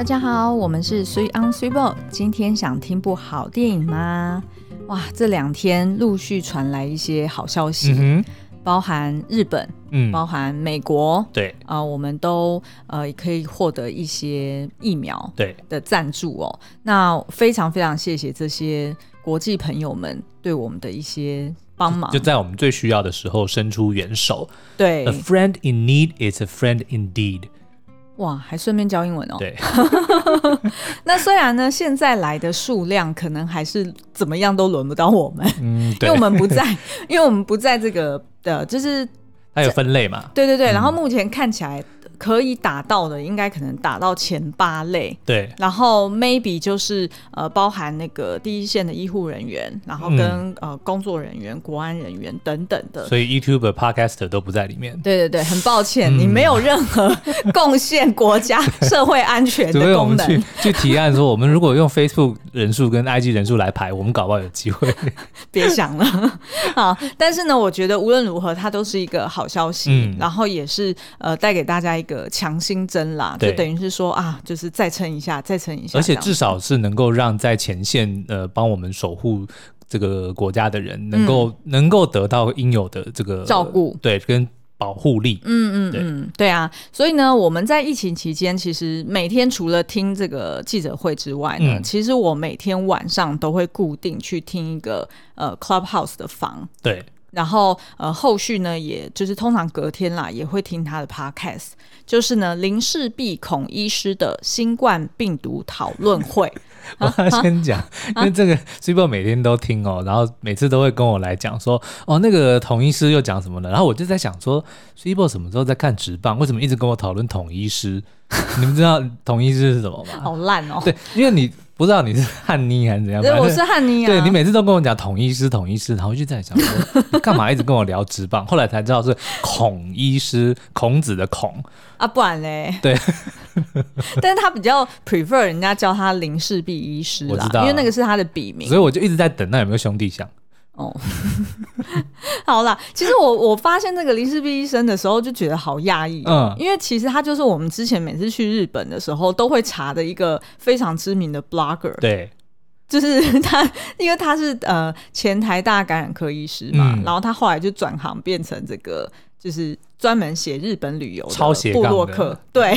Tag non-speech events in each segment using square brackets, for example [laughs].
大家好，我们是 Sweet on Sweet Boat。今天想听部好电影吗？哇，这两天陆续传来一些好消息，嗯、包含日本，嗯，包含美国，对，啊、呃，我们都呃可以获得一些疫苗对的赞助哦。那非常非常谢谢这些国际朋友们对我们的一些帮忙，就在我们最需要的时候伸出援手。对，A friend in need is a friend indeed。哇，还顺便教英文哦。对，[laughs] 那虽然呢，现在来的数量可能还是怎么样都轮不到我们，嗯，[laughs] 因为我们不在，因为我们不在这个的，就是它有分类嘛。对对对，然后目前看起来。可以打到的，应该可能打到前八类。对，然后 maybe 就是呃，包含那个第一线的医护人员，然后跟、嗯、呃工作人员、国安人员等等的。所以 YouTuber、Podcaster 都不在里面。对对对，很抱歉，嗯、你没有任何贡献国家社会安全的 [laughs] 功能。去去提案说，我们如果用 Facebook 人数跟 IG 人数来排，我们搞不好有机会。[laughs] 别想了，[laughs] 啊，但是呢，我觉得无论如何，它都是一个好消息，嗯、然后也是呃带给大家一个。强心针啦，就等于是说啊，就是再撑一下，再撑一下，而且至少是能够让在前线呃帮我们守护这个国家的人能够、嗯、能够得到应有的这个照顾，对，跟保护力。嗯嗯嗯，对，对啊。所以呢，我们在疫情期间，其实每天除了听这个记者会之外呢，嗯、其实我每天晚上都会固定去听一个呃 Clubhouse 的房。对。然后呃，后续呢，也就是通常隔天啦，也会听他的 podcast，就是呢林氏璧孔医师的新冠病毒讨论会。[laughs] 我要先讲，因为这个 Super 每天都听哦，然后每次都会跟我来讲说，哦，那个统医师又讲什么呢？然后我就在想说，Super 什么时候在看直棒？为什么一直跟我讨论统医师？[laughs] 你们知道统医师是什么吗？好烂哦！对，因为你。不知道你是汉妮还是怎样？对，我是汉妮啊。对，你每次都跟我讲统一师，统一师，然后就在想说，[laughs] 你干嘛一直跟我聊直棒？后来才知道是孔医师，孔子的孔啊，不然嘞？对，[laughs] 但是他比较 prefer 人家叫他林氏璧医师啦，因为那个是他的笔名，所以我就一直在等，那有没有兄弟相？哦，[laughs] 好啦，其实我 [laughs] 我发现那个林氏璧医生的时候，就觉得好讶异，嗯，因为其实他就是我们之前每次去日本的时候都会查的一个非常知名的 blogger，对，就是他，[laughs] 因为他是呃前台大感染科医师嘛，嗯、然后他后来就转行变成这个。就是专门写日本旅游的布洛克，对，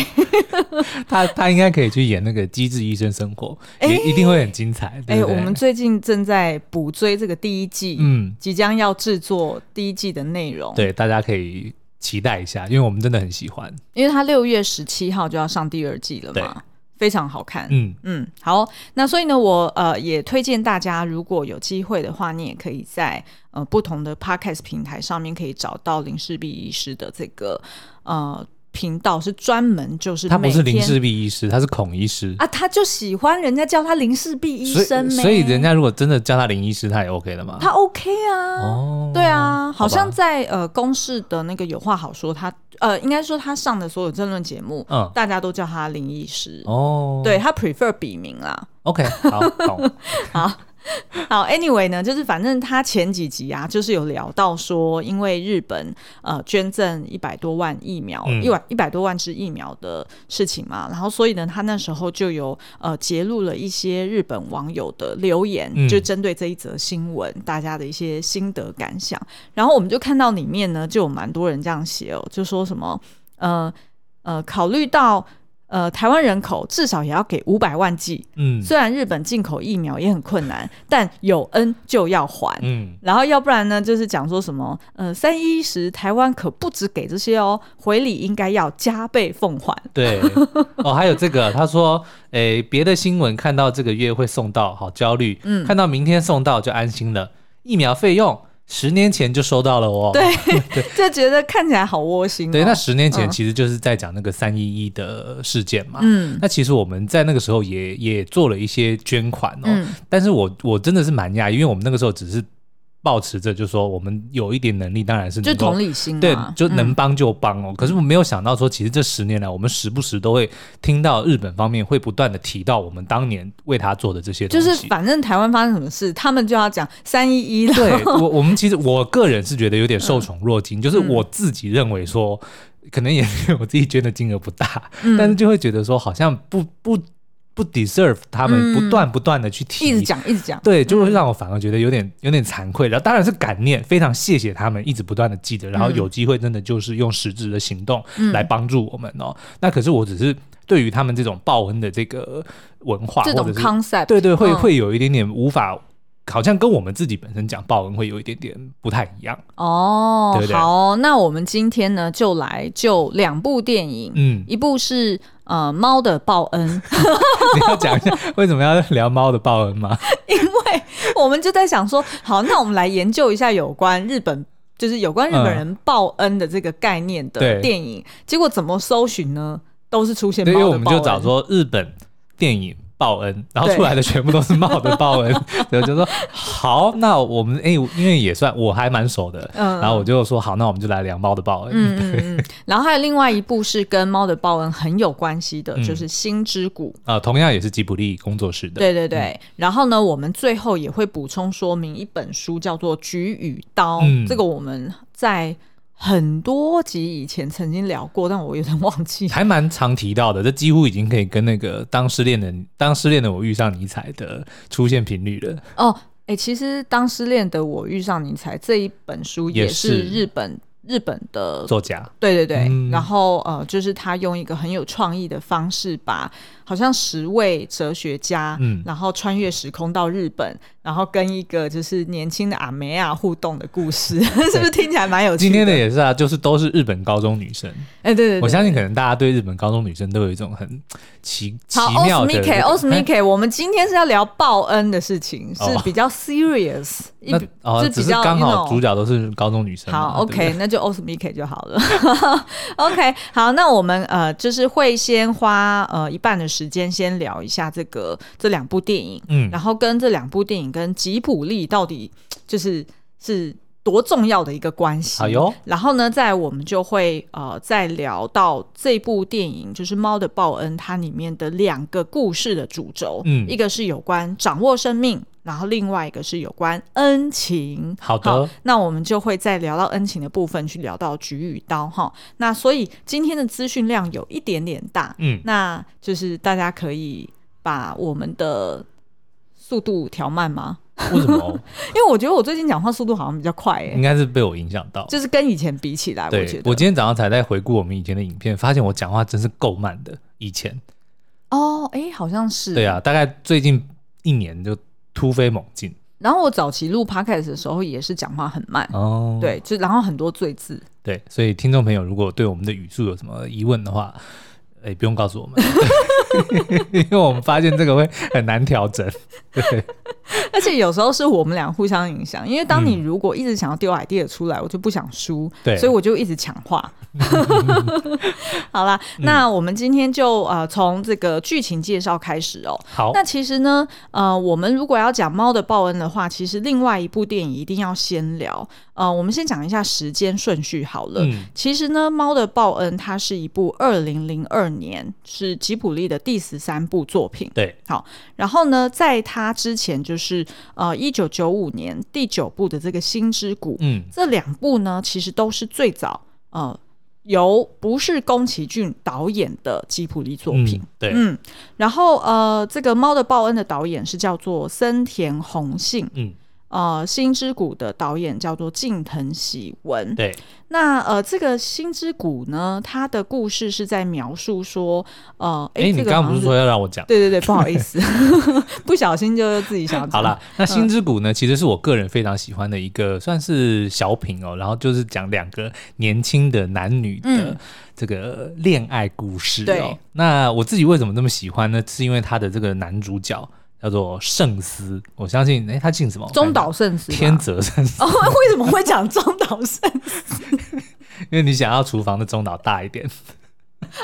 [laughs] 他他应该可以去演那个《机智医生生活》，欸，也一定会很精彩。哎，欸，我们最近正在补追这个第一季，嗯，即将要制作第一季的内容，对，大家可以期待一下，因为我们真的很喜欢，因为他六月十七号就要上第二季了嘛。非常好看，嗯嗯，好，那所以呢，我呃也推荐大家，如果有机会的话，你也可以在呃不同的 podcast 平台上面可以找到林世璧医师的这个呃。频道是专门就是他不是林氏璧医师，他是孔医师。啊，他就喜欢人家叫他林氏璧医生，所以人家如果真的叫他林医师，他也 OK 的嘛？他 OK 啊，哦，对啊，好像在呃公视的那个有话好说，他呃应该说他上的所有政论节目，嗯，大家都叫他林医师。哦，对他 prefer 笔名啦，OK，好，好，[laughs] 好。[laughs] 好，Anyway 呢，就是反正他前几集啊，就是有聊到说，因为日本呃捐赠一百多万疫苗，一万一百多万支疫苗的事情嘛，然后所以呢，他那时候就有呃揭露了一些日本网友的留言，就针对这一则新闻，大家的一些心得感想，然后我们就看到里面呢，就有蛮多人这样写哦，就说什么呃呃，考虑到。呃，台湾人口至少也要给五百万剂。嗯，虽然日本进口疫苗也很困难，但有恩就要还。嗯，然后要不然呢，就是讲说什么，呃，三一一时台湾可不止给这些哦，回礼应该要加倍奉还。对，[laughs] 哦，还有这个，他说，诶、欸，别的新闻看到这个月会送到，好焦虑。嗯，看到明天送到就安心了。疫苗费用。十年前就收到了哦，对，[laughs] 对就觉得看起来好窝心哦。对，那十年前其实就是在讲那个三一一的事件嘛。嗯，那其实我们在那个时候也也做了一些捐款哦。嗯，但是我我真的是蛮讶异，因为我们那个时候只是。抱持着就说我们有一点能力，当然是就同理心，对，就能帮就帮哦。嗯、可是我没有想到说，其实这十年来，我们时不时都会听到日本方面会不断的提到我们当年为他做的这些东西。就是反正台湾发生什么事，他们就要讲三一一了。对，我我们其实我个人是觉得有点受宠若惊，嗯、就是我自己认为说。可能也我自己捐的金额不大，嗯、但是就会觉得说好像不不不 deserve 他们不断不断的去提，嗯、一直讲一直讲，对，就会让我反而觉得有点有点惭愧。然后当然是感念，非常谢谢他们一直不断的记得，然后有机会真的就是用实质的行动来帮助我们哦。嗯、那可是我只是对于他们这种报恩的这个文化这种 concept，对对，会、嗯、会有一点点无法。好像跟我们自己本身讲报恩会有一点点不太一样哦。对对好，那我们今天呢就来就两部电影，嗯，一部是呃猫的报恩，[laughs] 你要讲一下为什么要聊猫的报恩吗？[laughs] 因为我们就在想说，好，那我们来研究一下有关日本，就是有关日本人报恩的这个概念的电影。嗯、结果怎么搜寻呢？都是出现猫的报恩，因为我们就找说日本电影。报恩，然后出来的全部都是猫的报恩，[laughs] 对，就说好，那我们哎、欸，因为也算我还蛮熟的，嗯，然后我就说好，那我们就来聊猫的报恩，嗯嗯嗯，[laughs] 然后还有另外一部是跟猫的报恩很有关系的，嗯、就是《心之谷》啊、呃，同样也是吉卜力工作室的，对对对。嗯、然后呢，我们最后也会补充说明一本书，叫做《菊与刀》，嗯、这个我们在。很多集以前曾经聊过，但我有点忘记。还蛮常提到的，这几乎已经可以跟那个当失恋的当失恋的我遇上尼采的出现频率了。哦，哎、欸，其实当失恋的我遇上尼采这一本书也是日本。日本的作家，对对对，嗯、然后呃，就是他用一个很有创意的方式，把好像十位哲学家，嗯，然后穿越时空到日本，然后跟一个就是年轻的阿梅亚互动的故事，[laughs] 是不是听起来蛮有趣的？今天的也是啊，就是都是日本高中女生，哎、欸，对，对对，我相信可能大家对日本高中女生都有一种很奇奇妙的。奥斯米克，我们今天是要聊报恩的事情，是比较 serious，[laughs] 那哦，只是刚好主角都是高中女生。好，OK，那。就 Osmike 就好了，[laughs] OK，好，那我们呃就是会先花呃一半的时间先聊一下这个这两部电影，嗯，然后跟这两部电影跟吉普力到底就是是多重要的一个关系，好哟，然后呢，在我们就会呃再聊到这部电影就是《猫的报恩》它里面的两个故事的主轴，嗯，一个是有关掌握生命。然后另外一个是有关恩情，好的好，那我们就会再聊到恩情的部分，去聊到菊与刀哈。那所以今天的资讯量有一点点大，嗯，那就是大家可以把我们的速度调慢吗？为什么？[laughs] 因为我觉得我最近讲话速度好像比较快，欸，哎，应该是被我影响到，就是跟以前比起来，对我觉得我今天早上才在回顾我们以前的影片，发现我讲话真是够慢的。以前哦，哎，好像是，对啊，大概最近一年就。突飞猛进，然后我早期录 podcast 的时候也是讲话很慢哦，对，就然后很多赘字，对，所以听众朋友如果对我们的语速有什么疑问的话，哎，不用告诉我们，[laughs] [laughs] 因为我们发现这个会很难调整，对。[laughs] 而且有时候是我们俩互相影响，因为当你如果一直想要丢 idea 出来，嗯、我就不想输，对，所以我就一直强化。[laughs] 好啦，嗯、那我们今天就呃从这个剧情介绍开始哦。好，那其实呢，呃，我们如果要讲《猫的报恩》的话，其实另外一部电影一定要先聊。呃，我们先讲一下时间顺序好了。嗯、其实呢，《猫的报恩》它是一部二零零二年是吉卜力的第十三部作品。对，好，然后呢，在它之前就是呃一九九五年第九部的这个《心之谷》。嗯，这两部呢，其实都是最早呃由不是宫崎骏导演的吉卜力作品。嗯、对，嗯，然后呃，这个《猫的报恩》的导演是叫做森田宏幸。嗯。呃，心之谷的导演叫做近藤喜文。对，那呃，这个心之谷呢，它的故事是在描述说，呃，哎、欸，你刚刚不是说要让我讲？对对对，不好意思，[laughs] [laughs] 不小心就自己想。好了，那心之谷呢，其实是我个人非常喜欢的一个，算是小品哦。然后就是讲两个年轻的男女的这个恋爱故事哦。对，那我自己为什么这么喜欢呢？是因为他的这个男主角。叫做圣司，我相信，哎、欸，他姓什么？中岛圣司，天泽圣司。哦，为什么会讲中岛圣司？因为你想要厨房的中岛大一点。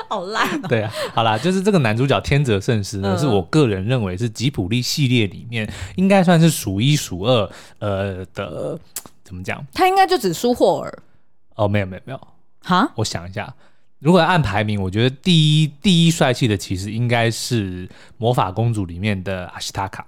好烂、喔。对啊，好啦，就是这个男主角天泽圣司呢，嗯、是我个人认为是吉普力系列里面应该算是数一数二，呃的，怎么讲？他应该就只输霍尔。哦，没有没有没有。哈，我想一下。如果按排名，我觉得第一第一帅气的其实应该是魔法公主里面的阿西塔卡。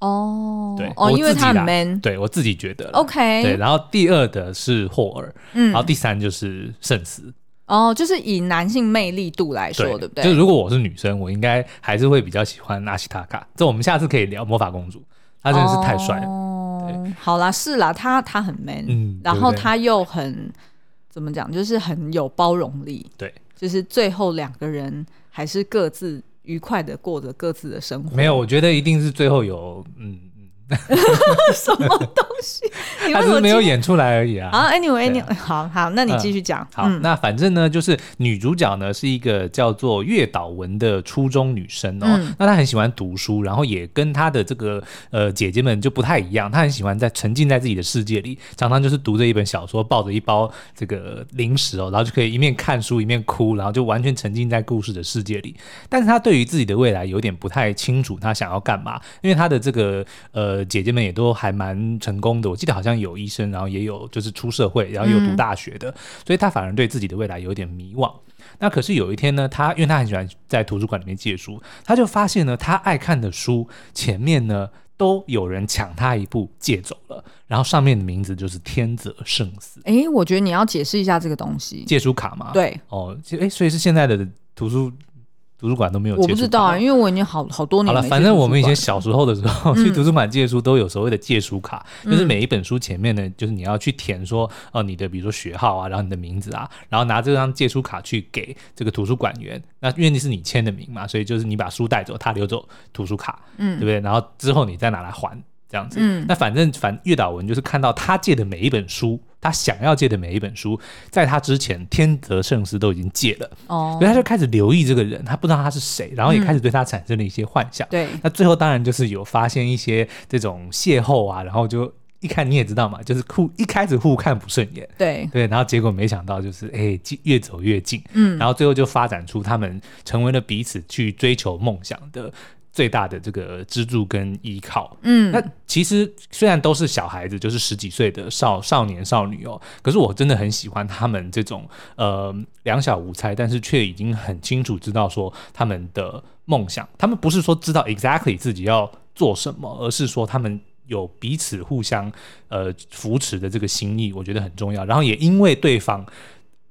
哦，对，哦，因为他很 man，对我自己觉得。OK，对，然后第二的是霍尔，嗯，然后第三就是圣司。哦，就是以男性魅力度来说，对，对不对？就如果我是女生，我应该还是会比较喜欢阿西塔卡。这我们下次可以聊魔法公主，她真的是太帅了。哦，好啦，是啦，她她很 man，嗯，然后她又很怎么讲，就是很有包容力。对，就是最后两个人还是各自愉快的过着各自的生活。没有，我觉得一定是最后有嗯。[laughs] 什么东西？他只是没有演出来而已啊。好，Anyway，Anyway，好好，那你继续讲。好，那反正呢，就是女主角呢是一个叫做月岛文的初中女生哦。那她很喜欢读书，然后也跟她的这个呃姐姐们就不太一样。她很喜欢在沉浸在自己的世界里，常常就是读着一本小说，抱着一包这个零食哦，然后就可以一面看书一面哭，然后就完全沉浸在故事的世界里。但是她对于自己的未来有点不太清楚，她想要干嘛？因为她的这个呃。呃，姐姐们也都还蛮成功的，我记得好像有医生，然后也有就是出社会，然后有读大学的，嗯、所以他反而对自己的未来有点迷惘。那可是有一天呢，他因为他很喜欢在图书馆里面借书，他就发现呢，他爱看的书前面呢都有人抢他一部借走了，然后上面的名字就是天泽圣司。哎，我觉得你要解释一下这个东西，借书卡吗？对，哦，哎，所以是现在的图书。图书馆都没有，我不知道啊，因为我已经好好多年了。好了，反正我们以前小时候的时候去图书馆借书，都有所谓的借书卡，嗯、就是每一本书前面呢，就是你要去填说，呃，你的比如说学号啊，然后你的名字啊，然后拿这张借书卡去给这个图书馆员。那因为你是你签的名嘛，所以就是你把书带走，他留走图书卡，嗯，对不对？然后之后你再拿来还。这样子，嗯，那反正反月岛文就是看到他借的每一本书，他想要借的每一本书，在他之前天泽圣司都已经借了，哦，所以他就开始留意这个人，他不知道他是谁，然后也开始对他产生了一些幻想，对，那最后当然就是有发现一些这种邂逅啊，然后就一看你也知道嘛，就是互一开始互看不顺眼，对。对，然后结果没想到就是哎，越走越近，嗯，然后最后就发展出他们成为了彼此去追求梦想的。最大的这个支柱跟依靠，嗯，那其实虽然都是小孩子，就是十几岁的少少年少女哦，可是我真的很喜欢他们这种呃两小无猜，但是却已经很清楚知道说他们的梦想，他们不是说知道 exactly 自己要做什么，而是说他们有彼此互相呃扶持的这个心意，我觉得很重要。然后也因为对方。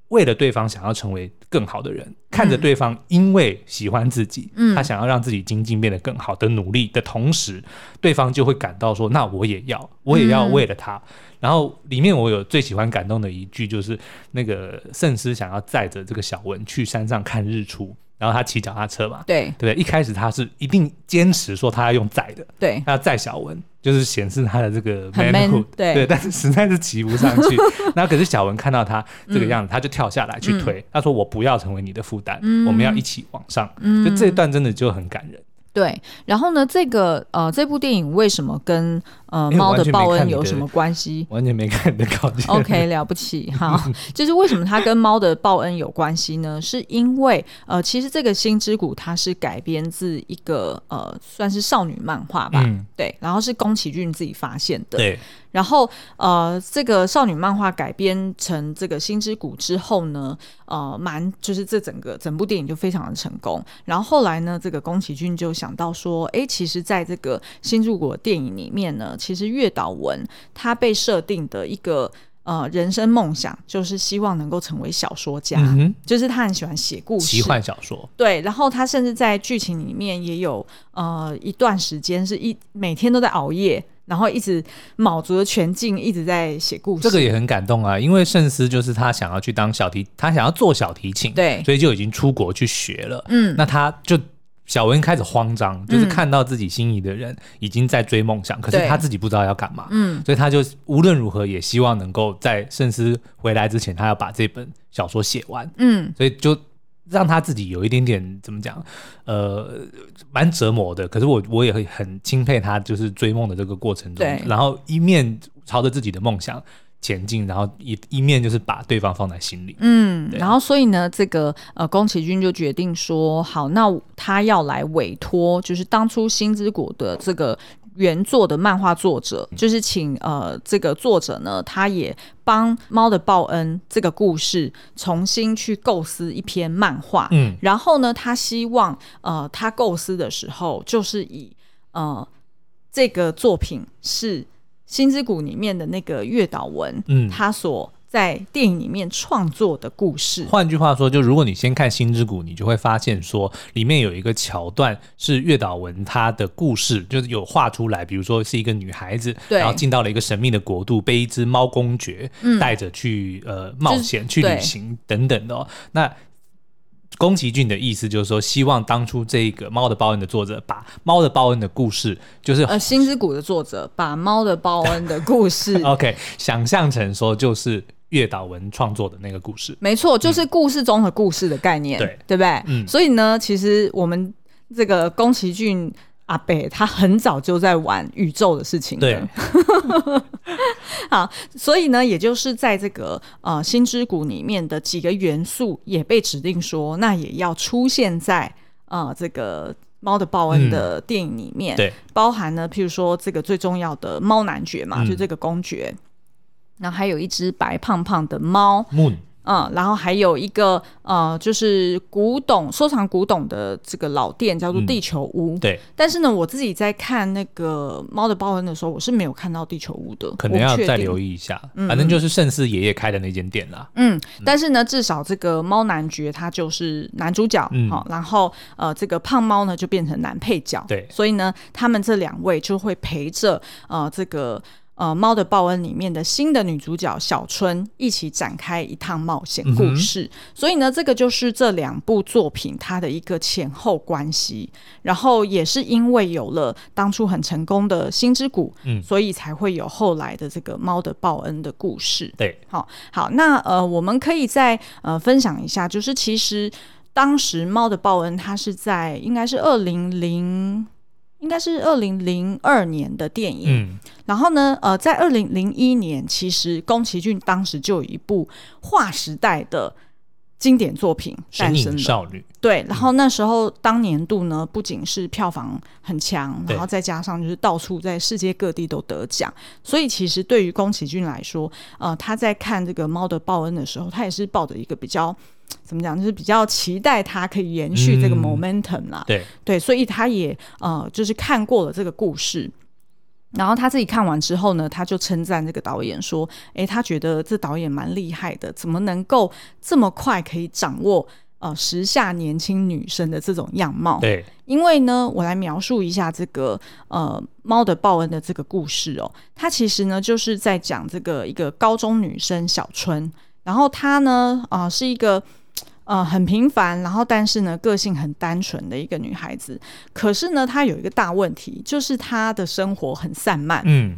为了对方想要成为更好的人，看着对方因为喜欢自己，嗯，他想要让自己精进变得更好的努力的同时，对方就会感到说：“那我也要，我也要为了他。”嗯，然后里面我有最喜欢感动的一句，就是那个圣师想要载着这个小文去山上看日出。然后他骑脚踏车嘛，对。对，一开始他是一定坚持说他要用载的，对，他要载小文，就是显示他的这个 manhood，对。对，但是实在是骑不上去。[laughs] 那可是小文看到他这个样子，他就跳下来去推。他说：“我不要成为你的负担，我们要一起往上。”就这一段真的就很感人。对，然后呢，这个呃，这部电影为什么跟呃猫的报恩有什么关系？完全没看你的稿件。OK，[laughs] 了不起哈，就是为什么它跟猫的报恩有关系呢？是因为呃，其实这个星之谷它是改编自一个呃，算是少女漫画吧，嗯、对，然后是宫崎骏自己发现的，对。然后，呃，这个少女漫画改编成这个《星之谷》之后呢，呃，蛮就是这整个整部电影就非常的成功。然后后来呢，这个宫崎骏就想到说，哎，其实在这个《新之谷》电影里面呢，其实月岛文他被设定的一个呃人生梦想，就是希望能够成为小说家，嗯、就是他很喜欢写故事，奇幻小说。对，然后他甚至在剧情里面也有呃一段时间是一每天都在熬夜。然后一直卯足了全劲，一直在写故事。这个也很感动啊，因为圣司就是他想要去当小提，他想要做小提琴，对，所以就已经出国去学了。嗯，那他就小文开始慌张，就是看到自己心仪的人已经在追梦想，嗯、可是他自己不知道要干嘛。嗯，所以他就无论如何也希望能够在圣思回来之前，他要把这本小说写完。嗯，所以就。让他自己有一点点怎么讲，呃，蛮折磨的。可是我我也会很钦佩他，就是追梦的这个过程中，然后一面朝着自己的梦想前进，然后一一面就是把对方放在心里。嗯，然后所以呢，这个呃，宫崎骏就决定说，好，那他要来委托，就是当初心之谷的这个。原作的漫画作者就是请呃这个作者呢，他也帮《猫的报恩》这个故事重新去构思一篇漫画。嗯，然后呢，他希望呃他构思的时候，就是以呃这个作品是《心之谷》里面的那个月岛文，嗯，他所在电影里面创作的故事。换句话说，就如果你先看《星之谷》，你就会发现说，里面有一个桥段是月岛文他的故事，就是有画出来，比如说是一个女孩子，对然后进到了一个神秘的国度，被一只猫公爵带着去、嗯、呃冒险、就是、去旅行等等的、哦。那宫崎骏的意思就是说，希望当初这个《猫的报恩》的作者把《猫的报恩》的故事，就是呃《心之谷》的作者把《猫的报恩》的故事，[laughs] OK，想象成说就是月岛文创作的那个故事。没错，就是故事中的故事的概念，嗯、对对不对？嗯。所以呢，其实我们这个宫崎骏。阿贝他很早就在玩宇宙的事情了，对，[laughs] 好，所以呢，也就是在这个呃《星之谷》里面的几个元素也被指定说，那也要出现在呃这个《猫的报恩》的电影里面，嗯、对，包含呢，譬如说这个最重要的猫男爵嘛，嗯、就这个公爵，然后还有一只白胖胖的猫。嗯，然后还有一个呃，就是古董收藏古董的这个老店叫做地球屋。嗯、对，但是呢，我自己在看那个《猫的报恩》的时候，我是没有看到地球屋的，可能要再留意一下。嗯、反正就是盛世爷爷开的那间店啦。嗯，但是呢，至少这个猫男爵他就是男主角，嗯，然后呃，这个胖猫呢就变成男配角。对，所以呢，他们这两位就会陪着呃这个。呃，《猫的报恩》里面的新的女主角小春一起展开一趟冒险故事，嗯、所以呢，这个就是这两部作品它的一个前后关系。然后也是因为有了当初很成功的《心之谷》，嗯，所以才会有后来的这个《猫的报恩》的故事。对，好，好，那呃，我们可以再呃分享一下，就是其实当时《猫的报恩》它是在应该是二零零。应该是二零零二年的电影，嗯、然后呢，呃，在二零零一年，其实宫崎骏当时就有一部划时代的经典作品诞生了，《少女》。对，然后那时候当年度呢，不仅是票房很强，然后再加上就是到处在世界各地都得奖，所以其实对于宫崎骏来说，呃，他在看这个《猫的报恩》的时候，他也是抱着一个比较。怎么讲？就是比较期待他可以延续这个 momentum 啦。嗯、对对，所以他也呃，就是看过了这个故事，然后他自己看完之后呢，他就称赞这个导演说：“哎，他觉得这导演蛮厉害的，怎么能够这么快可以掌握呃时下年轻女生的这种样貌？”对，因为呢，我来描述一下这个呃《猫的报恩》的这个故事哦，它其实呢就是在讲这个一个高中女生小春，然后她呢啊、是一个。呃，很平凡，然后但是呢，个性很单纯的一个女孩子。可是呢，她有一个大问题，就是她的生活很散漫。嗯，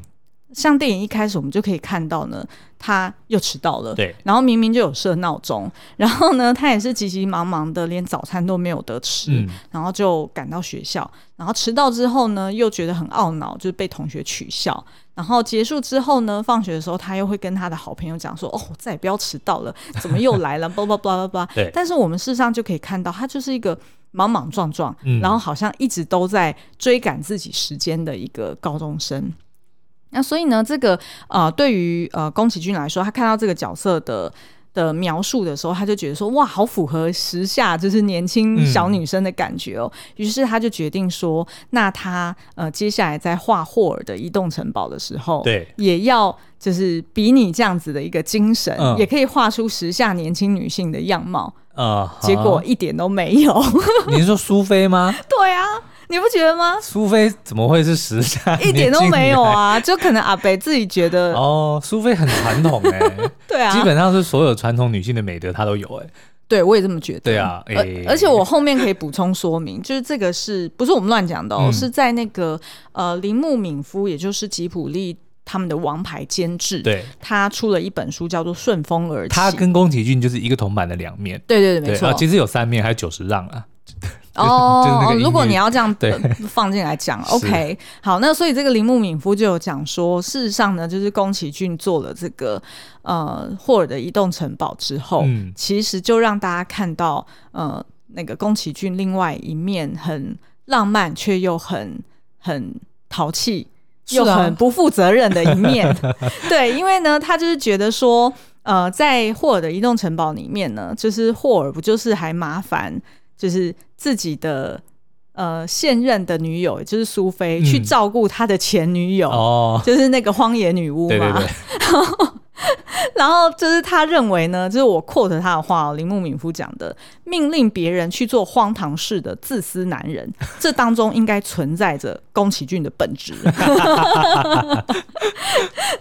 像电影一开始我们就可以看到呢，他又迟到了。对，然后明明就有设闹钟，[laughs] 然后呢，他也是急急忙忙的，连早餐都没有得吃，嗯、然后就赶到学校。然后迟到之后呢，又觉得很懊恼，就是被同学取笑。然后结束之后呢，放学的时候，他又会跟他的好朋友讲说：“哦，再也不要迟到了，怎么又来了？”叭叭叭叭叭。对。但是我们事实上就可以看到，他就是一个莽莽撞撞，嗯、然后好像一直都在追赶自己时间的一个高中生。那所以呢，这个呃，对于呃宫崎骏来说，他看到这个角色的。的描述的时候，他就觉得说哇，好符合时下就是年轻小女生的感觉哦。于、嗯、是他就决定说，那他呃接下来在画霍尔的移动城堡的时候，对，也要就是比你这样子的一个精神，嗯、也可以画出时下年轻女性的样貌啊。嗯、结果一点都没有。[laughs] 你是说苏菲吗？对啊。你不觉得吗？苏菲怎么会是时下？[laughs] 一点都没有啊！就可能阿北自己觉得 [laughs] 哦，苏菲很传统哎、欸，[laughs] 对啊，基本上是所有传统女性的美德她都有哎、欸，对我也这么觉得。对啊，而、欸、而且我后面可以补充说明，就是这个是不是我们乱讲的哦？嗯、是在那个呃铃木敏夫，也就是吉普力他们的王牌监制，对，他出了一本书叫做《顺风而起》，他跟宫崎骏就是一个铜板的两面，对对对，没错，其实有三面，还有九十让啊。[laughs] 哦，如果你要这样放进来讲，[laughs] OK，好，那所以这个铃木敏夫就有讲说，事实上呢，就是宫崎骏做了这个呃霍尔的移动城堡之后，嗯、其实就让大家看到呃那个宫崎骏另外一面很浪漫却又很很淘气又很不负责任的一面。[laughs] 啊、对，因为呢，他就是觉得说，呃，在霍尔的移动城堡里面呢，就是霍尔不就是还麻烦。就是自己的呃现任的女友，就是苏菲，嗯、去照顾他的前女友，哦，就是那个荒野女巫嘛。对对对。然后 [laughs] [laughs] 就是他认为呢，就是我 quote 他的话哦，铃木敏夫讲的，命令别人去做荒唐事的自私男人，[laughs] 这当中应该存在着宫崎骏的本质。[laughs]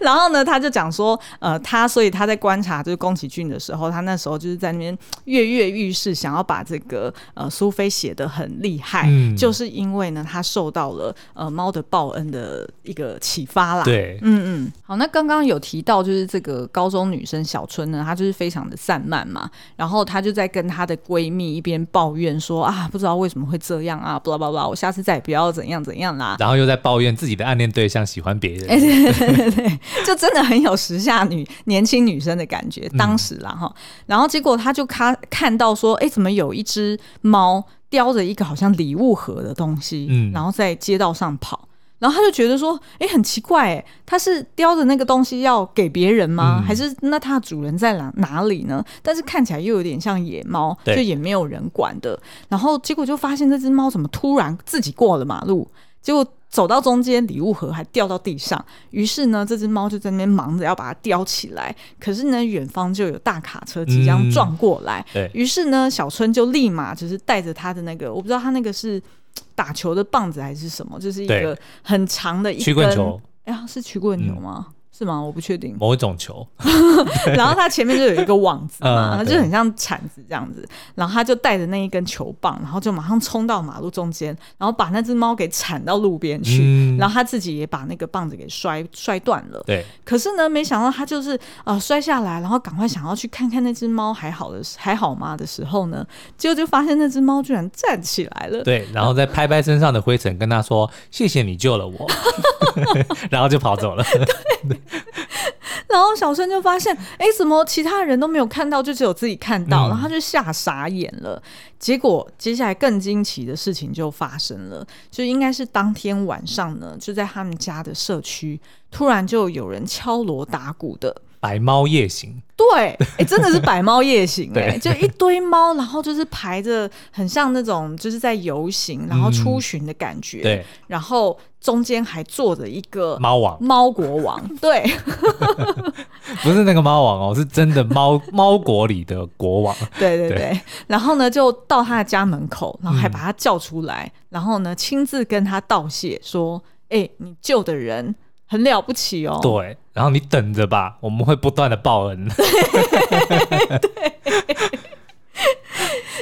然后呢，他就讲说，呃，他所以他在观察就是宫崎骏的时候，他那时候就是在那边跃跃欲试，想要把这个呃苏菲写的很厉害，嗯，就是因为呢，他受到了呃猫的报恩的一个启发啦。对，嗯嗯，好，那刚刚有提到就是这个高中女生小春呢，她就是非常的散漫嘛，然后她就在跟她的闺蜜一边抱怨说啊，不知道为什么会这样啊，巴拉巴拉，我下次再也不要怎样怎样啦，然后又在抱怨自己的暗恋对象喜欢别人，哎，对对对对，就真的很有时下女年轻女生的感觉，当时啦哈，然后结果她就看看到说，哎，怎么有一只猫叼着一个好像礼物盒的东西，嗯，然后在街道上跑。然后他就觉得说，哎，很奇怪，哎，他是叼着那个东西要给别人吗？嗯、还是那它的主人在哪哪里呢？但是看起来又有点像野猫，就也没有人管的。然后结果就发现这只猫怎么突然自己过了马路，结果走到中间，礼物盒还掉到地上。于是呢，这只猫就在那边忙着要把它叼起来。可是呢，远方就有大卡车即将撞过来。嗯、于是呢，小春就立马就是带着他的那个，我不知道他那个是。打球的棒子还是什么？就是一个很长的一根曲棍球。哎呀，是曲棍球吗？嗯是吗？我不确定。某一种球，[laughs] 然后它前面就有一个网子嘛，它就很像铲子这样子。然后他就带着那一根球棒，然后就马上冲到马路中间，然后把那只猫给铲到路边去。嗯、然后他自己也把那个棒子给摔摔断了。对。可是呢，没想到他就是呃摔下来，然后赶快想要去看看那只猫还好的还好吗的时候呢，结果就发现那只猫居然站起来了。对，然后再拍拍身上的灰尘，跟他说：“谢谢你救了我。” [laughs] 然后就跑走了。[laughs] 对。然后小生就发现，哎，怎么其他人都没有看到，就只有自己看到，然后他就吓傻眼了。结果接下来更惊奇的事情就发生了，就应该是当天晚上呢，就在他们家的社区，突然就有人敲锣打鼓的。百猫夜行，对，哎，真的是百猫夜行，[laughs] 哎，就一堆猫，然后就是排着，很像那种就是在游行，[laughs] 然后出巡的感觉，对，然后中间还坐着一个猫王，猫国王，[laughs] 对，不是那个猫王哦，是真的猫猫国里的国王，对对对，然后呢，就到他的家门口，然后还把他叫出来，然后呢，亲自跟他道谢，说，哎，你救的人。很了不起哦，对，然后你等着吧，我们会不断的报恩。[laughs] 对，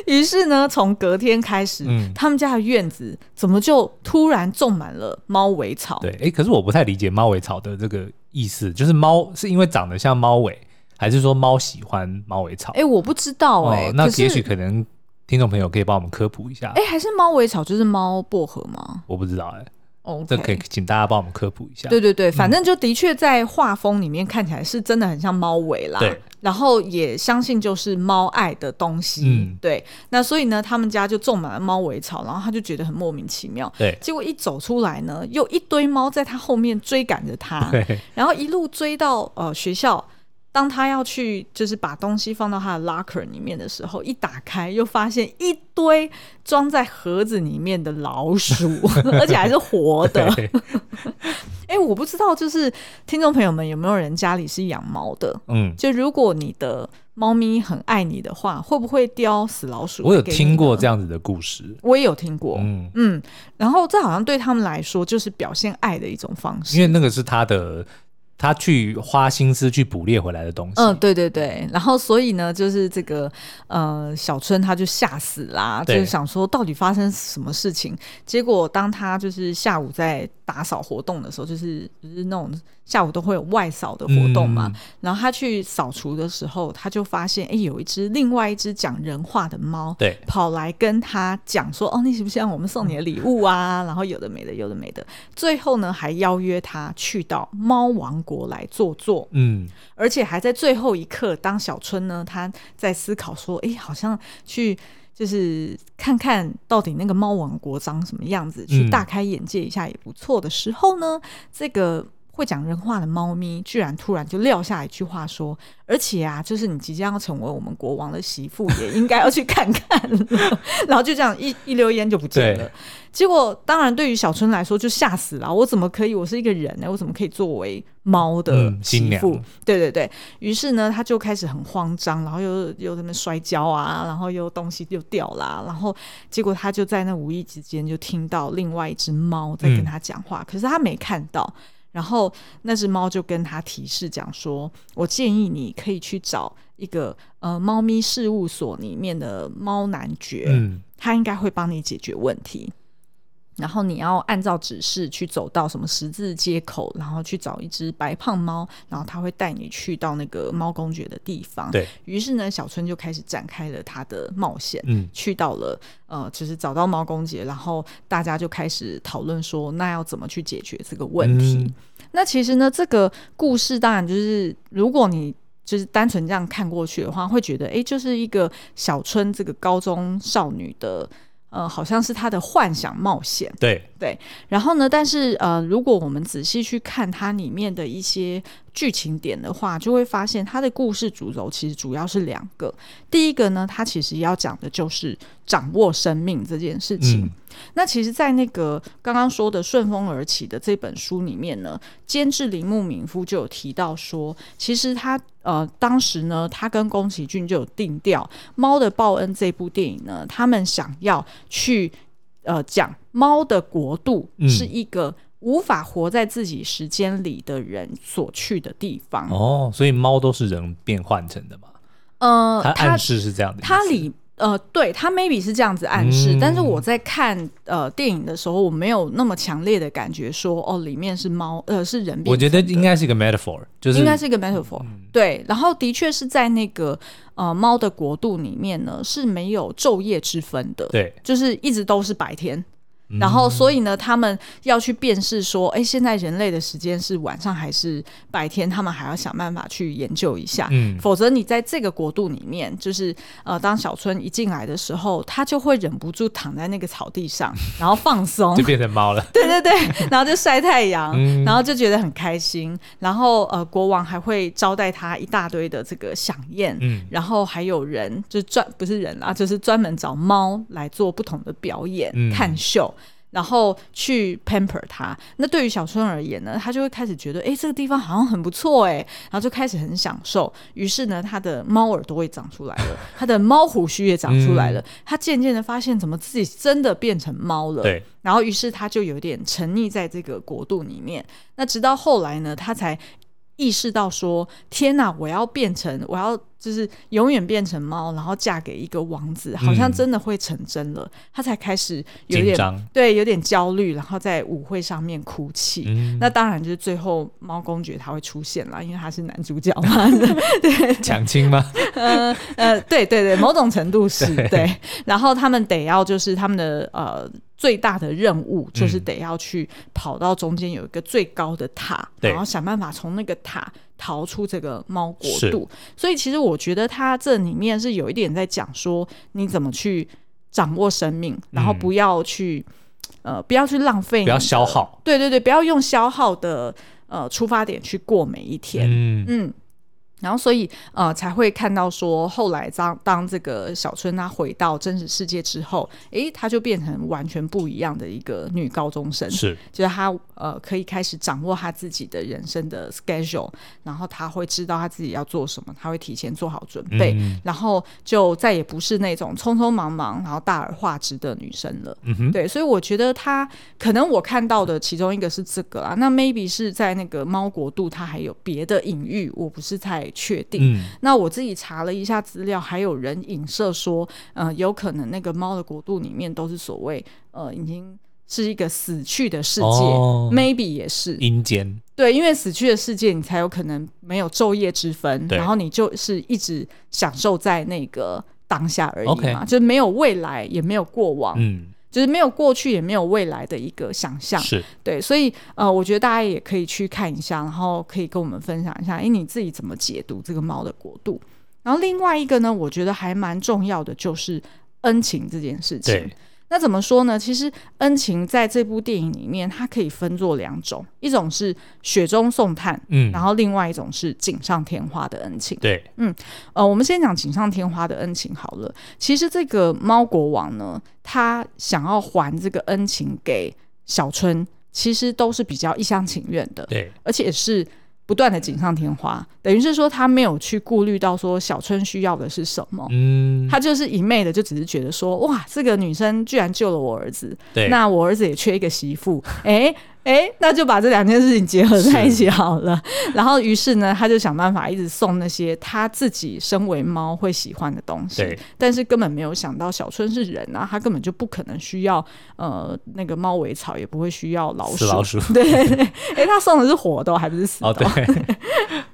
于是呢，从隔天开始，嗯，他们家的院子怎么就突然种满了猫尾草？对，哎，可是我不太理解猫尾草的这个意思，就是猫是因为长得像猫尾，还是说猫喜欢猫尾草？哎，我不知道哎、欸哦，那也许可能听众朋友可以帮我们科普一下。哎，还是猫尾草就是猫薄荷吗？我不知道哎、欸。哦.这可以请大家帮我们科普一下。对对对，反正就的确在画风里面看起来是真的很像猫尾啦。对，然后也相信就是猫爱的东西。嗯，对。那所以呢，他们家就种满了猫尾草，然后他就觉得很莫名其妙。对，结果一走出来呢，又一堆猫在他后面追赶着他，对然后一路追到呃学校。当他要去就是把东西放到他的 locker 里面的时候，一打开又发现一堆装在盒子里面的老鼠，[laughs] 而且还是活的。哎、[laughs] 欸，我不知道，就是听众朋友们有没有人家里是养猫的？嗯，就如果你的猫咪很爱你的话，会不会叼死老鼠？我有听过这样子的故事，我也有听过。嗯嗯，然后这好像对他们来说就是表现爱的一种方式，因为那个是他的。他去花心思去捕猎回来的东西。嗯，对对对。然后，所以呢，就是这个呃，小春他就吓死啦，对就是想说到底发生什么事情。结果，当他就是下午在打扫活动的时候，就是就是那种下午都会有外扫的活动嘛。嗯、然后他去扫除的时候，他就发现，哎，有一只另外一只讲人话的猫，对，跑来跟他讲说，哦，你喜不喜欢我们送你的礼物啊？[laughs] 然后有的没的，有的没的。最后呢，还邀约他去到猫王国。国来坐坐，嗯，而且还在最后一刻，当小春呢，他在思考说，哎，好像去就是看看到底那个猫王国长什么样子，去大开眼界一下也不错的时候呢，这个会讲人话的猫咪居然突然就撂下一句话说：“而且啊，就是你即将要成为我们国王的媳妇，也应该要去看看。[laughs] ”然后就这样一一溜烟就不见了。结果当然对于小春来说就吓死了，我怎么可以？我是一个人呢，我怎么可以作为猫的媳妇？嗯、对对对，于是呢，他就开始很慌张，然后又又在那摔跤啊，然后又东西又掉啦，然后结果他就在那无意之间就听到另外一只猫在跟他讲话，嗯、可是他没看到。然后那只猫就跟他提示讲说：“我建议你可以去找一个呃猫咪事务所里面的猫男爵，嗯，他应该会帮你解决问题。”然后你要按照指示去走到什么十字街口，然后去找一只白胖猫，然后他会带你去到那个猫公爵的地方。对，于是呢，小春就开始展开了他的冒险，嗯，去到了呃，就是找到猫公爵，然后大家就开始讨论说，那要怎么去解决这个问题？嗯、那其实呢，这个故事当然就是如果你就是单纯这样看过去的话，会觉得哎，就是一个小春这个高中少女的。呃，好像是他的幻想冒险，对对。然后呢，但是呃，如果我们仔细去看它里面的一些剧情点的话，就会发现它的故事主轴其实主要是两个。第一个呢，它其实要讲的就是掌握生命这件事情。嗯那其实，在那个刚刚说的《顺风而起》的这本书里面呢，监制铃木敏夫就有提到说，其实他呃当时呢，他跟宫崎骏就有定调《猫的报恩》这部电影呢，他们想要去呃讲猫的国度是一个无法活在自己时间里的人所去的地方。哦，所以猫都是人变换成的嘛？呃，它暗示是这样的，它里。呃，对，他 maybe 是这样子暗示，嗯、但是我在看呃电影的时候，我没有那么强烈的感觉说哦，里面是猫，呃，是人。我觉得应该是一个 metaphor，就是应该是一个 metaphor，嗯、对。然后的确是在那个呃猫的国度里面呢，是没有昼夜之分的，对，就是一直都是白天。然后，所以呢，他们要去辨识说，哎，现在人类的时间是晚上还是白天？他们还要想办法去研究一下。嗯，否则你在这个国度里面，就是呃，当小春一进来的时候，他就会忍不住躺在那个草地上，[laughs] 然后放松，就变成猫了。对 [laughs] 对对，[laughs] 然后就晒太阳，嗯、然后就觉得很开心。然后呃，国王还会招待他一大堆的这个飨宴。嗯，然后还有人就专不是人啦，就是专门找猫来做不同的表演、嗯、看秀。然后去 pamper 它，那对于小春而言呢，他就会开始觉得，哎，这个地方好像很不错，哎，然后就开始很享受。于是呢，他的猫耳朵也长出来了，[laughs] 他的猫胡须也长出来了。嗯、他渐渐的发现，怎么自己真的变成猫了？对。然后，于是他就有点沉溺在这个国度里面。那直到后来呢，他才意识到说，天哪，我要变成，我要。就是永远变成猫，然后嫁给一个王子，好像真的会成真了。嗯、他才开始有点对，有点焦虑，然后在舞会上面哭泣。嗯、那当然就是最后猫公爵他会出现了，因为他是男主角嘛。[laughs] 对，抢亲吗？呃呃，对对对，某种程度是 [laughs] 对，对。然后他们得要就是他们的呃最大的任务就是得要去跑到中间有一个最高的塔，嗯、然后想办法从那个塔。逃出这个猫国度，所以其实我觉得它这里面是有一点在讲说你怎么去掌握生命，嗯、然后不要去呃不要去浪费，不要消耗，对对对，不要用消耗的呃出发点去过每一天，嗯。嗯然后，所以呃，才会看到说，后来当当这个小春她回到真实世界之后，诶，她就变成完全不一样的一个女高中生，是，就是她呃，可以开始掌握她自己的人生的 schedule，然后她会知道她自己要做什么，她会提前做好准备，嗯、然后就再也不是那种匆匆忙忙然后大而化之的女生了。对，所以我觉得她可能我看到的其中一个是这个啊，那 maybe 是在那个猫国度，她还有别的隐喻，我不是太。确定。嗯、那我自己查了一下资料，还有人影射说，呃，有可能那个猫的国度里面都是所谓，呃，已经是一个死去的世界，哦，maybe 也是阴间。对，因为死去的世界，你才有可能没有昼夜之分，然后你就是一直享受在那个当下而已嘛.就是没有未来，也没有过往。嗯。就是没有过去也没有未来的一个想象，是对，所以呃，我觉得大家也可以去看一下，然后可以跟我们分享一下，哎，你自己怎么解读这个猫的国度？然后另外一个呢，我觉得还蛮重要的，就是恩情这件事情。对那怎么说呢？其实恩情在这部电影里面，它可以分作两种，一种是雪中送炭，嗯，然后另外一种是锦上添花的恩情。对，嗯，呃，我们先讲锦上添花的恩情好了。其实这个猫国王呢，他想要还这个恩情给小春，其实都是比较一厢情愿的，对，而且是。不断的锦上添花，等于是说他没有去顾虑到说小春需要的是什么，嗯，他就是一昧的就只是觉得说，哇，这个女生居然救了我儿子，对，那我儿子也缺一个媳妇，哎。哎，那就把这两件事情结合在一起好了。然后，于是呢，他就想办法一直送那些他自己身为猫会喜欢的东西。但是根本没有想到小春是人啊，他根本就不可能需要呃那个猫尾草，也不会需要老鼠。老鼠。对 [laughs] 对对。哎，他送的是活的，还不是死的。哦，对。[laughs]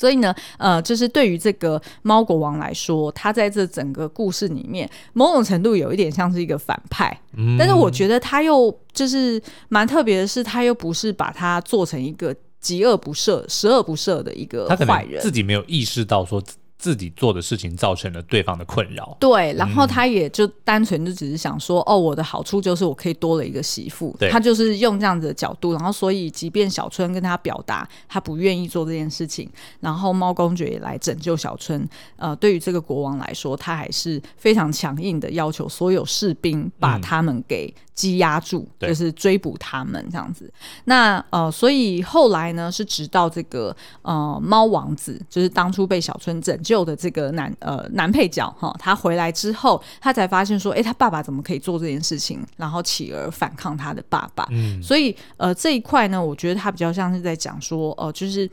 所以呢，呃，就是对于这个猫国王来说，他在这整个故事里面，某种程度有一点像是一个反派。嗯。但是我觉得他又就是蛮特别的是，他又不是把它做成一个极恶不赦、十恶不赦的一个坏人，自己没有意识到说。自己做的事情造成了对方的困扰，对，然后他也就单纯就只是想说，嗯、哦，我的好处就是我可以多了一个媳妇，他就是用这样子的角度，然后所以即便小春跟他表达他不愿意做这件事情，然后猫公爵也来拯救小春，呃，对于这个国王来说，他还是非常强硬的要求所有士兵把他们给。积压住，就是追捕他们这样子。那呃，所以后来呢，是直到这个呃猫王子，就是当初被小春拯救的这个男呃男配角哈，他回来之后，他才发现说，哎、欸，他爸爸怎么可以做这件事情，然后起而反抗他的爸爸。嗯，所以呃这一块呢，我觉得他比较像是在讲说，哦、呃，就是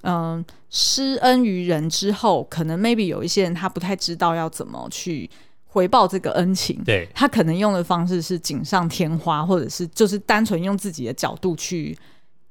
嗯、呃，施恩于人之后，可能 maybe 有一些人他不太知道要怎么去。回报这个恩情，对，他可能用的方式是锦上添花，或者是就是单纯用自己的角度去。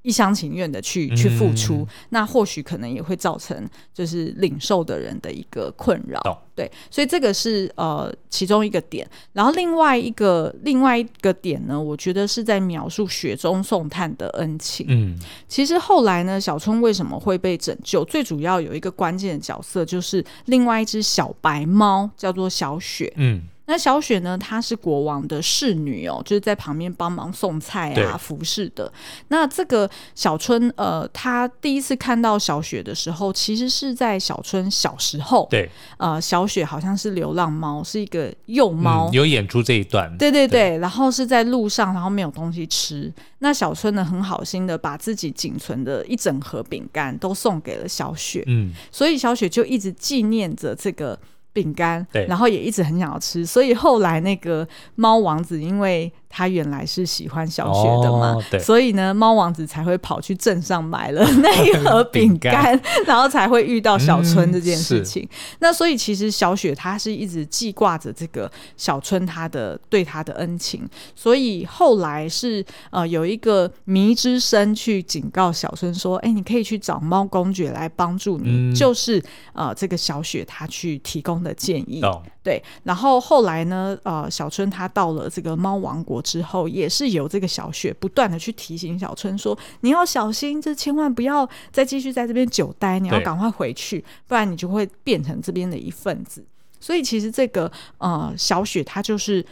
一厢情愿的去去付出，嗯，那或许可能也会造成就是领受的人的一个困扰，对，所以这个是呃其中一个点。然后另外一个另外一个点呢，我觉得是在描述雪中送炭的恩情。嗯，其实后来呢，小春为什么会被拯救？最主要有一个关键的角色就是另外一只小白猫，叫做小雪。嗯。那小雪呢？她是国王的侍女哦，就是在旁边帮忙送菜啊、服侍的。那这个小春，呃，他第一次看到小雪的时候，其实是在小春小时候。对，呃，小雪好像是流浪猫，是一个幼猫，嗯，有演出这一段。对对对，对，然后是在路上，然后没有东西吃。那小春呢，很好心的把自己仅存的一整盒饼干都送给了小雪。嗯，所以小雪就一直纪念着这个。饼干，对，然后也一直很想要吃，所以后来那个猫王子，因为他原来是喜欢小雪的嘛，哦、所以呢，猫王子才会跑去镇上买了那一盒饼干，[laughs] 然后才会遇到小春这件事情。嗯、那所以其实小雪她是一直记挂着这个小春他的对他的恩情，所以后来是呃有一个谜之声去警告小春说：“哎，你可以去找猫公爵来帮助你。嗯”就是呃这个小雪她去提供的建议。哦对，然后后来呢？呃，小春他到了这个猫王国之后，也是由这个小雪不断的去提醒小春说：“你要小心，这千万不要再继续在这边久待，你要赶快回去，不然你就会变成这边的一份子。”所以其实这个呃，小雪她就是。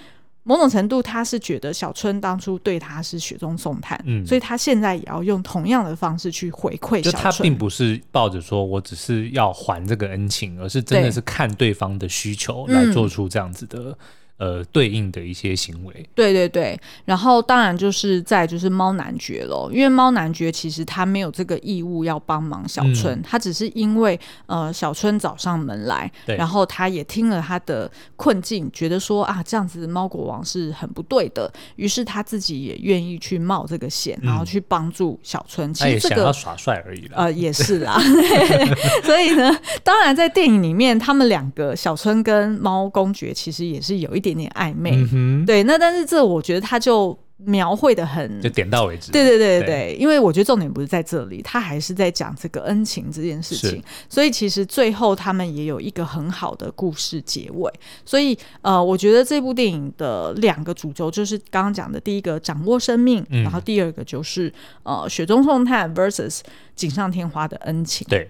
某种程度，他是觉得小春当初对他是雪中送炭，嗯，所以他现在也要用同样的方式去回馈小春。就他并不是抱着说我只是要还这个恩情，而是真的是看对方的需求来做出这样子的。呃，对应的一些行为，对对对，然后当然就是在就是猫男爵喽，因为猫男爵其实他没有这个义务要帮忙小春，嗯、他只是因为呃小春找上门来，然后他也听了他的困境，觉得说啊这样子猫国王是很不对的，于是他自己也愿意去冒这个险，然后去帮助小春。嗯、其实这个想要耍帅而已啦，呃也是啦，[laughs] [laughs] 所以呢，当然在电影里面，他们两个小春跟猫公爵其实也是有一点。点点暧昧，嗯，对，那但是这我觉得他就描绘的很，就点到为止。对对对对，对，因为我觉得重点不是在这里，他还是在讲这个恩情这件事情。所以其实最后他们也有一个很好的故事结尾。所以呃，我觉得这部电影的两个主轴就是刚刚讲的第一个掌握生命，嗯，然后第二个就是呃雪中送炭 versus 锦上添花的恩情。对，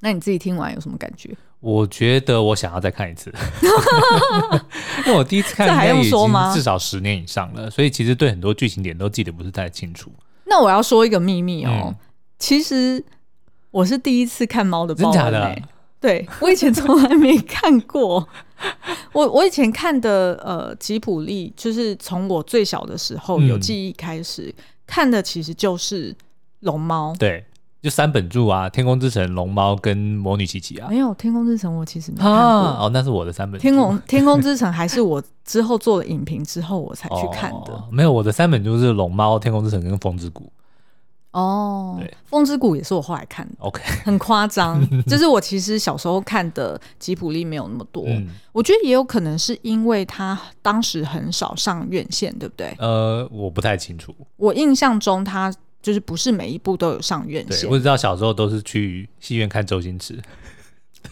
那你自己听完有什么感觉？我觉得我想要再看一次，[laughs] 因为我第一次看应该已经至少十年以上了，所以其实对很多剧情点都记得不是太清楚。那我要说一个秘密哦，嗯、其实我是第一次看猫的报恩、欸，真假的？对，我以前从来没看过。[laughs] 我我以前看的呃吉普力，就是从我最小的时候有记忆开始、嗯、看的，其实就是龙猫。对。就三本著啊，《天空之城》、《龙猫》跟《魔女琪琪》啊。没有《天空之城》，我其实没看过。啊、哦，那是我的三本柱。天空《[laughs] 天空之城》还是我之后做了影评之后我才去看的。哦、没有，我的三本就是《龙猫》、《天空之城》跟《风之谷》。哦，对，《风之谷》也是我后来看的。OK，很夸张，[laughs] 就是我其实小时候看的吉普力没有那么多。嗯、我觉得也有可能是因为他当时很少上院线，对不对？呃，我不太清楚。我印象中他。就是不是每一部都有上院线。我只知道小时候都是去戏院看周星驰。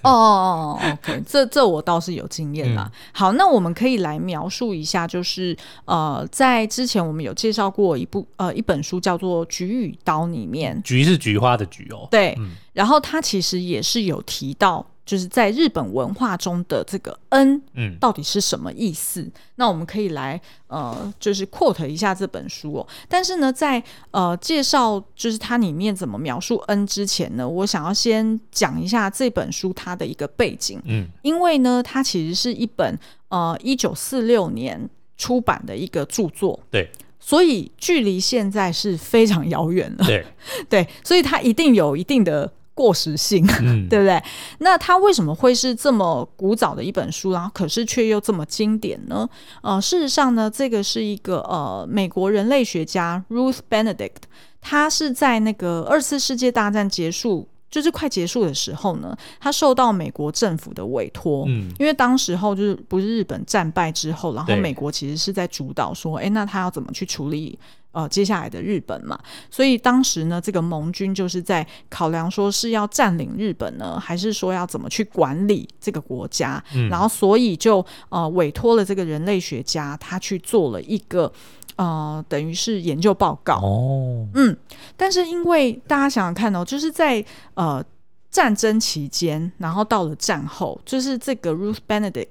哦哦哦，OK，这这我倒是有经验啦。嗯、好，那我们可以来描述一下，就是呃，在之前我们有介绍过一部呃一本书叫做《菊与刀》里面，菊是菊花的菊哦。对，嗯、然后它其实也是有提到。就是在日本文化中的这个恩，嗯，到底是什么意思？嗯、那我们可以来呃，就是 quote 一下这本书哦。但是呢，在呃介绍就是它里面怎么描述恩之前呢，我想要先讲一下这本书它的一个背景，嗯，因为呢，它其实是一本呃一九四六年出版的一个著作，对，所以距离现在是非常遥远了，对，[laughs] 对，所以它一定有一定的。过时性，嗯、[laughs] 对不对？那它为什么会是这么古早的一本书，然后可是却又这么经典呢？呃，事实上呢，这个是一个呃美国人类学家 Ruth Benedict，他是在那个二次世界大战结束，就是快结束的时候呢，他受到美国政府的委托，嗯，因为当时候就是不是日本战败之后，然后美国其实是在主导说，哎对，那他要怎么去处理？呃，接下来的日本嘛，所以当时呢，这个盟军就是在考量说是要占领日本呢，还是说要怎么去管理这个国家？嗯、然后所以就呃委托了这个人类学家，他去做了一个呃等于是研究报告。哦，嗯，但是因为大家想想看哦，就是在呃战争期间，然后到了战后，就是这个 Ruth Benedict，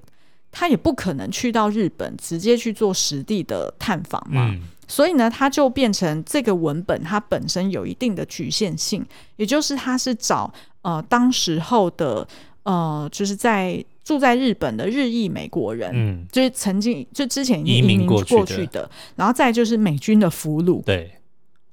他也不可能去到日本直接去做实地的探访嘛。嗯所以呢，它就变成这个文本，它本身有一定的局限性，也就是它是找呃当时候的呃，就是在住在日本的日裔美国人，嗯，就是曾经就之前移民过去的，去的然后再就是美军的俘虏，对，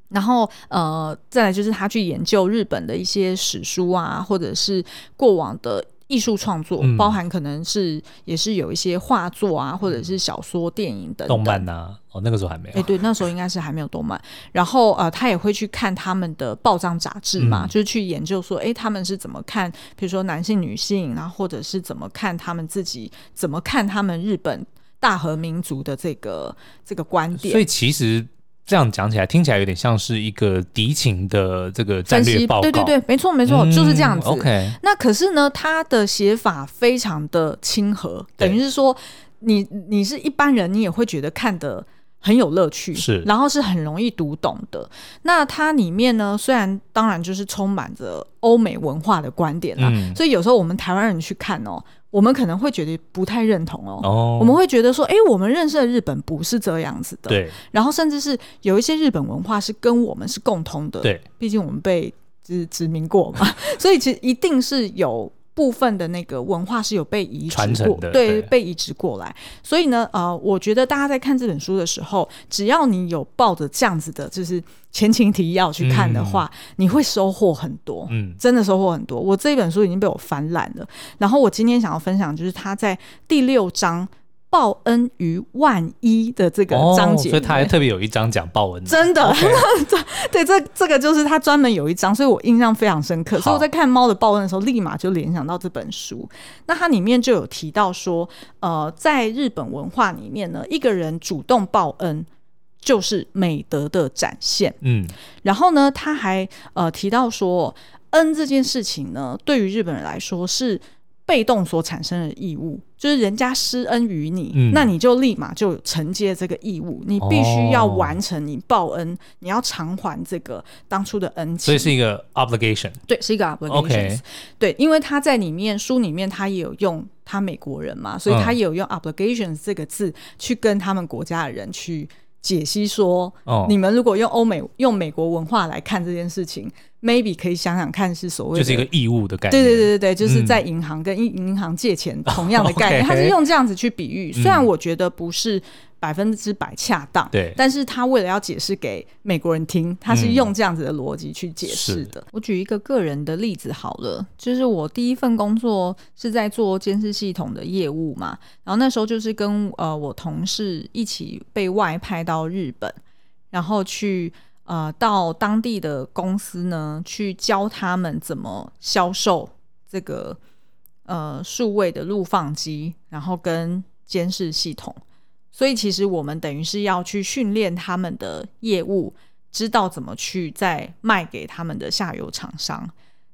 然后呃，再来就是他去研究日本的一些史书啊，或者是过往的。艺术创作包含可能是也是有一些画作啊，或者是小说、电影等等。动漫啊，哦，那个时候还没有。哎，对，那时候应该是还没有动漫。然后呃，他也会去看他们的报章杂志嘛，嗯、就是去研究说，哎，他们是怎么看，比如说男性、女性，然后或者是怎么看他们自己，怎么看他们日本大和民族的这个这个观点。所以其实。这样讲起来，听起来有点像是一个敌情的这个战略报告。对对对，没错没错，嗯、就是这样子。OK，那可是呢，他的写法非常的亲和，等于是说，你你是一般人，你也会觉得看的很有乐趣，是，然后是很容易读懂的。那它里面呢，虽然当然就是充满着欧美文化的观点啦，嗯、所以有时候我们台湾人去看哦。我们可能会觉得不太认同哦，oh, 我们会觉得说，哎，我们认识的日本不是这样子的，对。然后甚至是有一些日本文化是跟我们是共通的，对。毕竟我们被殖殖民过嘛，[laughs] 所以其实一定是有。部分的那个文化是有被移植过，对，对被移植过来。所以呢，呃，我觉得大家在看这本书的时候，只要你有抱着这样子的，就是前情提要去看的话，嗯、你会收获很多，嗯，真的收获很多。我这一本书已经被我翻烂了，然后我今天想要分享，就是他在第六章。报恩于万一的这个章节，哦，所以他还特别有一章讲报恩，真的. [laughs] 对，这这个就是他专门有一章，所以我印象非常深刻。所以我在看猫的报恩的时候，立马就联想到这本书。那它里面就有提到说，呃，在日本文化里面呢，一个人主动报恩就是美德的展现。嗯，然后呢，他还呃提到说，恩这件事情呢，对于日本人来说是被动所产生的义务。就是人家施恩于你，嗯、那你就立马就承接这个义务，你必须要完成你报恩，哦、你要偿还这个当初的恩情，所以是一个 obligation，对，是一个 obligation，Okay 对，因为他在里面书里面他也有用他美国人嘛，所以他也有用 obligations 这个字去跟他们国家的人去解析说，哦、你们如果用欧美用美国文化来看这件事情。Maybe 可以想想看，是所谓的就是一个义务的概念。对对对对对，就是在银行跟银银行借钱同样的 [laughs] 概念，他、嗯、是用这样子去比喻。虽然我觉得不是百分之百恰当，对、嗯，但是他为了要解释给美国人听，他是用这样子的逻辑去解释的。嗯、我举一个个人的例子好了，就是我第一份工作是在做监视系统的业务嘛，然后那时候就是跟呃我同事一起被外派到日本，然后去。呃，到当地的公司呢，去教他们怎么销售这个呃数位的录放机，然后跟监视系统。所以其实我们等于是要去训练他们的业务，知道怎么去再卖给他们的下游厂商。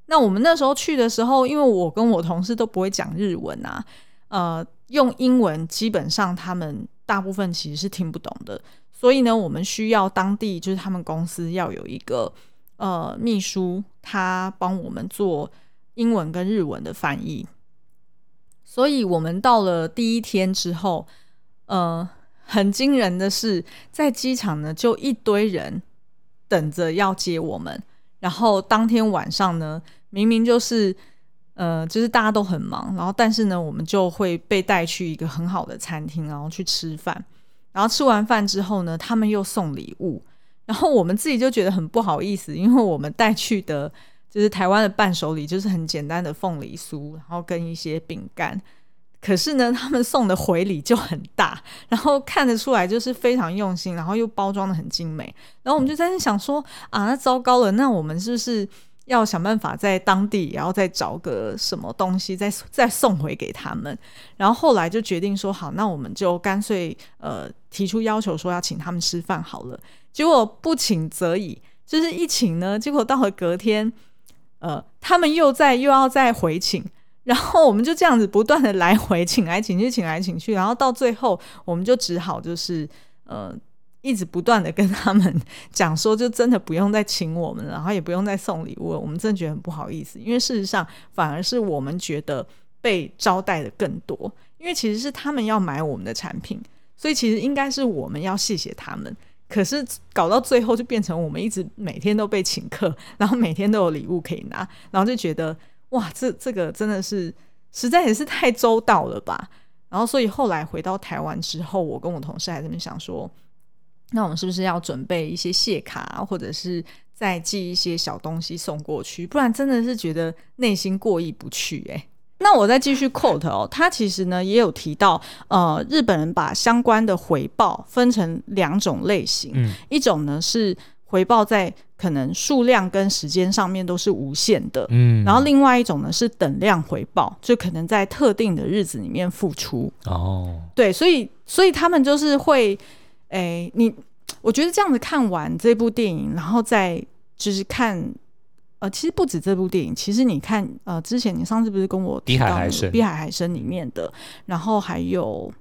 那我们那时候去的时候，因为我跟我同事都不会讲日文啊，呃，用英文基本上他们大部分其实是听不懂的。所以呢，我们需要当地就是他们公司要有一个呃秘书，他帮我们做英文跟日文的翻译。所以我们到了第一天之后，呃，很惊人的是，在机场呢就一堆人等着要接我们。然后当天晚上呢，明明就是呃，就是大家都很忙，然后但是呢，我们就会被带去一个很好的餐厅，然后去吃饭。然后吃完饭之后呢，他们又送礼物，然后我们自己就觉得很不好意思，因为我们带去的就是台湾的伴手礼，就是很简单的凤梨酥，然后跟一些饼干。可是呢，他们送的回礼就很大，然后看得出来就是非常用心，然后又包装得很精美。然后我们就在那想说啊，那糟糕了，那我们是不是？要想办法在当地，然后再找个什么东西，再再送回给他们。然后后来就决定说，好，那我们就干脆呃提出要求，说要请他们吃饭好了。结果不请则已，就是一请呢，结果到了隔天，呃，他们又在又要再回请，然后我们就这样子不断的来回请来请去，请来请去，然后到最后，我们就只好就是呃。一直不断的跟他们讲说，就真的不用再请我们了，然后也不用再送礼物了。我们真的觉得很不好意思，因为事实上反而是我们觉得被招待的更多，因为其实是他们要买我们的产品，所以其实应该是我们要谢谢他们。可是搞到最后就变成我们一直每天都被请客，然后每天都有礼物可以拿，然后就觉得哇，这这个真的是实在也是太周到了吧。然后所以后来回到台湾之后，我跟我同事还在那边想说。那我们是不是要准备一些谢卡，或者是再寄一些小东西送过去？不然真的是觉得内心过意不去哎、欸。那我再继续 quote 哦，他其实呢也有提到，呃，日本人把相关的回报分成两种类型，嗯、一种呢是回报在可能数量跟时间上面都是无限的，嗯，然后另外一种呢是等量回报，就可能在特定的日子里面付出。哦，对，所以所以他们就是会。哎、欸，你我觉得这样子看完这部电影，然后再就是看，呃，其实不止这部电影，其实你看，呃，之前你上次不是跟我提到《比海海深》《比海海深》里面的，然后还有，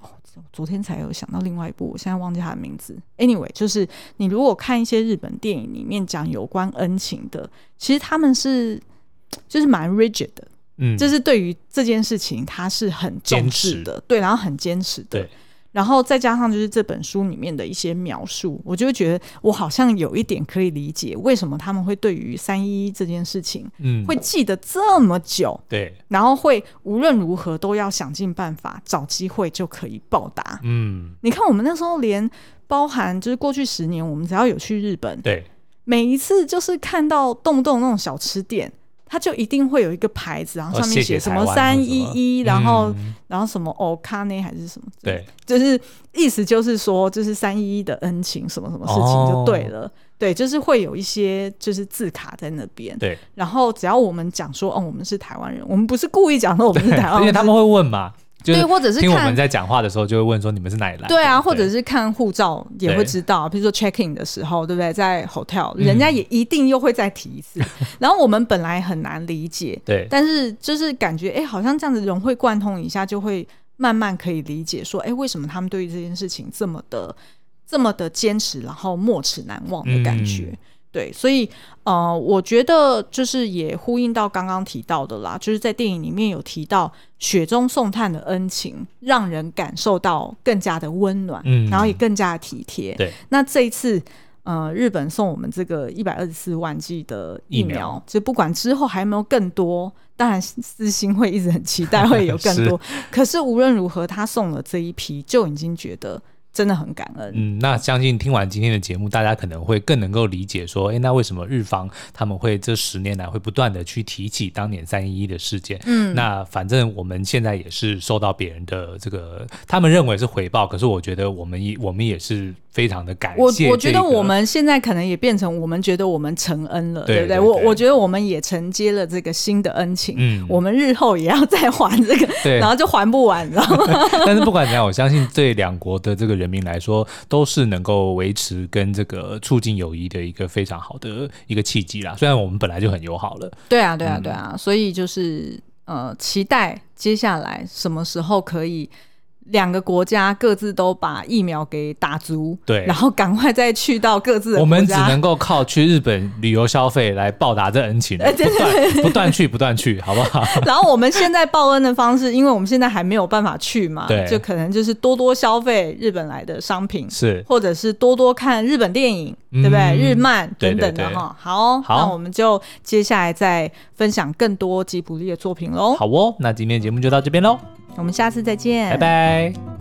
哦，昨天才有想到另外一部，我现在忘记它的名字。Anyway，就是你如果看一些日本电影里面讲有关恩情的，其实他们是就是蛮 rigid 的，嗯，就是对于这件事情他是很重视的，对，然后很坚持的，对。然后再加上就是这本书里面的一些描述，我就会觉得我好像有一点可以理解为什么他们会对于三一一这件事情，嗯，会记得这么久，对，然后会无论如何都要想尽办法找机会就可以报答，嗯，你看我们那时候连包含就是过去十年，我们只要有去日本，对，每一次就是看到动不动那种小吃店。他就一定会有一个牌子，然后上面写什么三一一，然后然后什么哦卡内还是什么，对，就是意思就是说，就是三一一的恩情，什么什么事情就对了，哦、对，就是会有一些就是字卡在那边，对，然后只要我们讲说，哦，我们是台湾人，我们不是故意讲说我们是台湾人，[laughs] 因为他们会问嘛。就是对，或者是听我们在讲话的时候，就会问说你们是哪里来？对啊，或者是看护照也会知道，比如说 check in 的时候，对不对？在 hotel，人家也一定又会再提一次。[laughs] 嗯、然后我们本来很难理解，对，但是就是感觉哎，好像这样子融会贯通一下，就会慢慢可以理解说，哎，为什么他们对于这件事情这么的这么的坚持，然后没齿难忘的感觉。嗯对，所以呃，我觉得就是也呼应到刚刚提到的啦，就是在电影里面有提到雪中送炭的恩情，让人感受到更加的温暖，嗯，然后也更加的体贴。对，那这一次呃，日本送我们这个一百二十四万剂的疫苗，就不管之后还有没有更多，当然私心会一直很期待会有更多。[laughs] 是可是无论如何，他送了这一批，就已经觉得。真的很感恩。嗯，那相信听完今天的节目，大家可能会更能够理解说，哎，那为什么日方他们会这十年来会不断的去提起当年三一一的事件？嗯，那反正我们现在也是受到别人的这个，他们认为是回报，可是我觉得我们也我们也是非常的感谢、这个。我我觉得我们现在可能也变成我们觉得我们承恩了，对，对不对？我我觉得我们也承接了这个新的恩情，嗯，我们日后也要再还这个，对，然后就还不完，知道吗？但是不管怎样，我相信对两国的这个人民来说，都是能够维持跟这个促进友谊的一个非常好的一个契机啦。虽然我们本来就很友好了，对啊，对啊，对啊，所以就是呃，期待接下来什么时候可以。两个国家各自都把疫苗给打足，对，然后赶快再去到各自的国家。我们只能够靠去日本旅游消费来报答这恩情，[laughs] 不断不断去不断去，好不好？[laughs] 然后我们现在报恩的方式，因为我们现在还没有办法去嘛，对，就可能就是多多消费日本来的商品，是，或者是多多看日本电影，嗯、对不对？日漫等等的哈。好，好，那我们就接下来再分享更多吉卜力的作品喽。好哦，那今天节目就到这边喽。我们下次再见，拜拜。